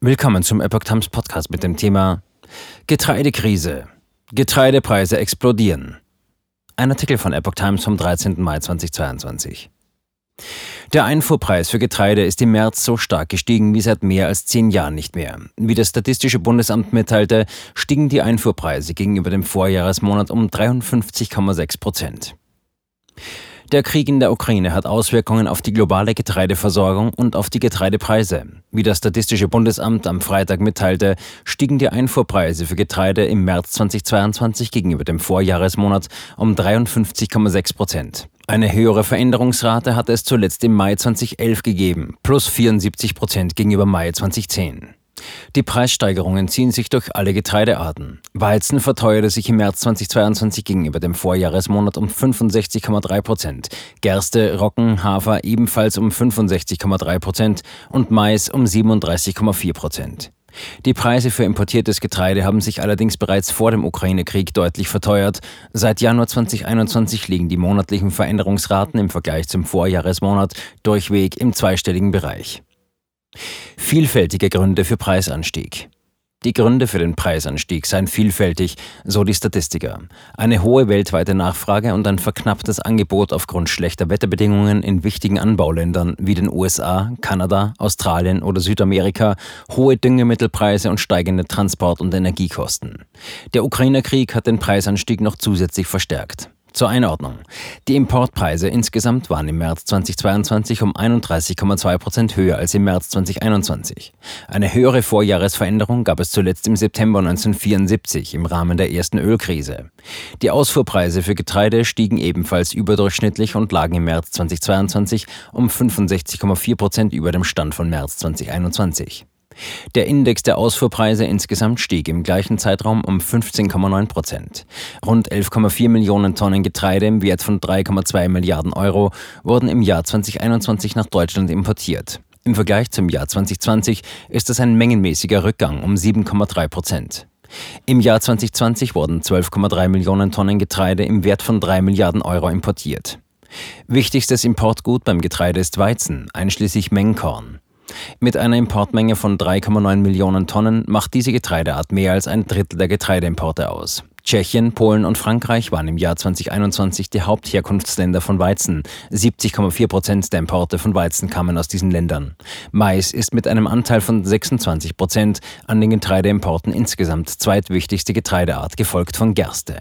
Willkommen zum Epoch Times Podcast mit dem Thema Getreidekrise. Getreidepreise explodieren. Ein Artikel von Epoch Times vom 13. Mai 2022. Der Einfuhrpreis für Getreide ist im März so stark gestiegen wie seit mehr als zehn Jahren nicht mehr. Wie das Statistische Bundesamt mitteilte, stiegen die Einfuhrpreise gegenüber dem Vorjahresmonat um 53,6 Prozent. Der Krieg in der Ukraine hat Auswirkungen auf die globale Getreideversorgung und auf die Getreidepreise. Wie das Statistische Bundesamt am Freitag mitteilte, stiegen die Einfuhrpreise für Getreide im März 2022 gegenüber dem Vorjahresmonat um 53,6 Prozent. Eine höhere Veränderungsrate hatte es zuletzt im Mai 2011 gegeben, plus 74 Prozent gegenüber Mai 2010. Die Preissteigerungen ziehen sich durch alle Getreidearten. Weizen verteuerte sich im März 2022 gegenüber dem Vorjahresmonat um 65,3 Prozent, Gerste, Roggen, Hafer ebenfalls um 65,3 Prozent und Mais um 37,4 Prozent. Die Preise für importiertes Getreide haben sich allerdings bereits vor dem Ukraine-Krieg deutlich verteuert. Seit Januar 2021 liegen die monatlichen Veränderungsraten im Vergleich zum Vorjahresmonat durchweg im zweistelligen Bereich. Vielfältige Gründe für Preisanstieg. Die Gründe für den Preisanstieg seien vielfältig, so die Statistiker. Eine hohe weltweite Nachfrage und ein verknapptes Angebot aufgrund schlechter Wetterbedingungen in wichtigen Anbauländern wie den USA, Kanada, Australien oder Südamerika, hohe Düngemittelpreise und steigende Transport- und Energiekosten. Der Ukraine-Krieg hat den Preisanstieg noch zusätzlich verstärkt. Zur Einordnung. Die Importpreise insgesamt waren im März 2022 um 31,2 Prozent höher als im März 2021. Eine höhere Vorjahresveränderung gab es zuletzt im September 1974 im Rahmen der ersten Ölkrise. Die Ausfuhrpreise für Getreide stiegen ebenfalls überdurchschnittlich und lagen im März 2022 um 65,4 Prozent über dem Stand von März 2021. Der Index der Ausfuhrpreise insgesamt stieg im gleichen Zeitraum um 15,9 Prozent. Rund 11,4 Millionen Tonnen Getreide im Wert von 3,2 Milliarden Euro wurden im Jahr 2021 nach Deutschland importiert. Im Vergleich zum Jahr 2020 ist das ein mengenmäßiger Rückgang um 7,3 Prozent. Im Jahr 2020 wurden 12,3 Millionen Tonnen Getreide im Wert von 3 Milliarden Euro importiert. Wichtigstes Importgut beim Getreide ist Weizen, einschließlich Mengenkorn. Mit einer Importmenge von 3,9 Millionen Tonnen macht diese Getreideart mehr als ein Drittel der Getreideimporte aus. Tschechien, Polen und Frankreich waren im Jahr 2021 die Hauptherkunftsländer von Weizen. 70,4 Prozent der Importe von Weizen kamen aus diesen Ländern. Mais ist mit einem Anteil von 26 Prozent an den Getreideimporten insgesamt zweitwichtigste Getreideart, gefolgt von Gerste.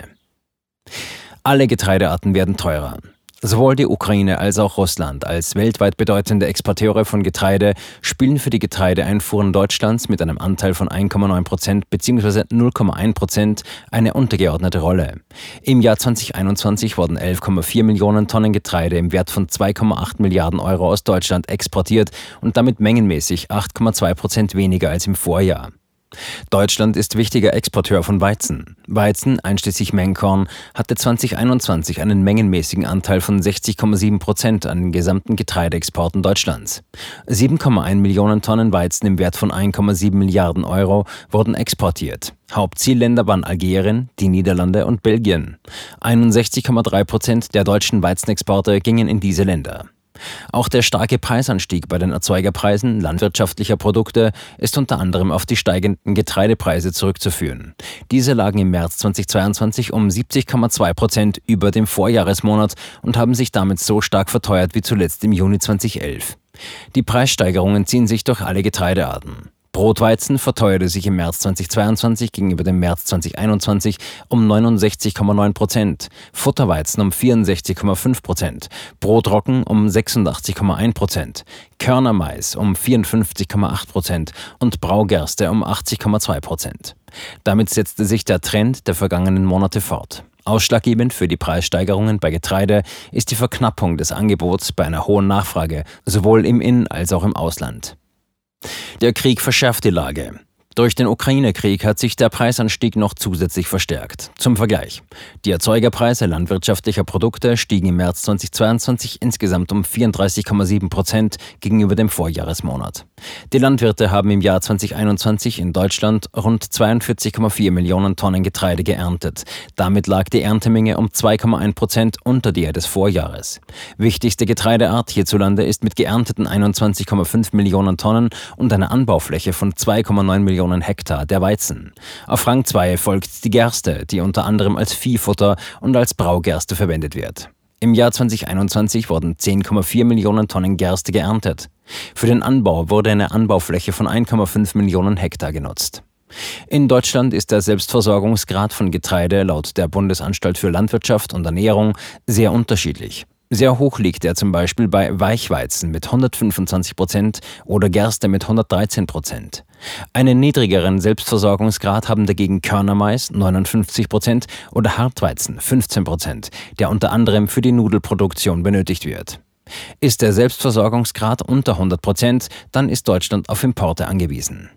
Alle Getreidearten werden teurer. Sowohl die Ukraine als auch Russland als weltweit bedeutende Exporteure von Getreide spielen für die Getreideeinfuhren Deutschlands mit einem Anteil von 1,9 Prozent bzw. 0,1 Prozent eine untergeordnete Rolle. Im Jahr 2021 wurden 11,4 Millionen Tonnen Getreide im Wert von 2,8 Milliarden Euro aus Deutschland exportiert und damit mengenmäßig 8,2 Prozent weniger als im Vorjahr. Deutschland ist wichtiger Exporteur von Weizen. Weizen, einschließlich Mengenkorn, hatte 2021 einen mengenmäßigen Anteil von 60,7 Prozent an den gesamten Getreideexporten Deutschlands. 7,1 Millionen Tonnen Weizen im Wert von 1,7 Milliarden Euro wurden exportiert. Hauptzielländer waren Algerien, die Niederlande und Belgien. 61,3 Prozent der deutschen Weizenexporte gingen in diese Länder. Auch der starke Preisanstieg bei den Erzeugerpreisen landwirtschaftlicher Produkte ist unter anderem auf die steigenden Getreidepreise zurückzuführen. Diese lagen im März 2022 um 70,2 Prozent über dem Vorjahresmonat und haben sich damit so stark verteuert wie zuletzt im Juni 2011. Die Preissteigerungen ziehen sich durch alle Getreidearten. Brotweizen verteuerte sich im März 2022 gegenüber dem März 2021 um 69,9 Prozent, Futterweizen um 64,5 Prozent, Brotrocken um 86,1 Prozent, Körnermais um 54,8 Prozent und Braugerste um 80,2 Prozent. Damit setzte sich der Trend der vergangenen Monate fort. Ausschlaggebend für die Preissteigerungen bei Getreide ist die Verknappung des Angebots bei einer hohen Nachfrage, sowohl im In- als auch im Ausland. Der Krieg verschärft die Lage. Durch den Ukraine-Krieg hat sich der Preisanstieg noch zusätzlich verstärkt. Zum Vergleich. Die Erzeugerpreise landwirtschaftlicher Produkte stiegen im März 2022 insgesamt um 34,7 Prozent gegenüber dem Vorjahresmonat. Die Landwirte haben im Jahr 2021 in Deutschland rund 42,4 Millionen Tonnen Getreide geerntet. Damit lag die Erntemenge um 2,1 Prozent unter der des Vorjahres. Wichtigste Getreideart hierzulande ist mit geernteten 21,5 Millionen Tonnen und einer Anbaufläche von 2,9 Millionen Millionen Hektar der Weizen. Auf Rang 2 folgt die Gerste, die unter anderem als Viehfutter und als Braugerste verwendet wird. Im Jahr 2021 wurden 10,4 Millionen Tonnen Gerste geerntet. Für den Anbau wurde eine Anbaufläche von 1,5 Millionen Hektar genutzt. In Deutschland ist der Selbstversorgungsgrad von Getreide laut der Bundesanstalt für Landwirtschaft und Ernährung sehr unterschiedlich. Sehr hoch liegt er zum Beispiel bei Weichweizen mit 125 Prozent oder Gerste mit 113 Prozent. Einen niedrigeren Selbstversorgungsgrad haben dagegen Körnermais 59 Prozent oder Hartweizen 15 Prozent, der unter anderem für die Nudelproduktion benötigt wird. Ist der Selbstversorgungsgrad unter 100 Prozent, dann ist Deutschland auf Importe angewiesen.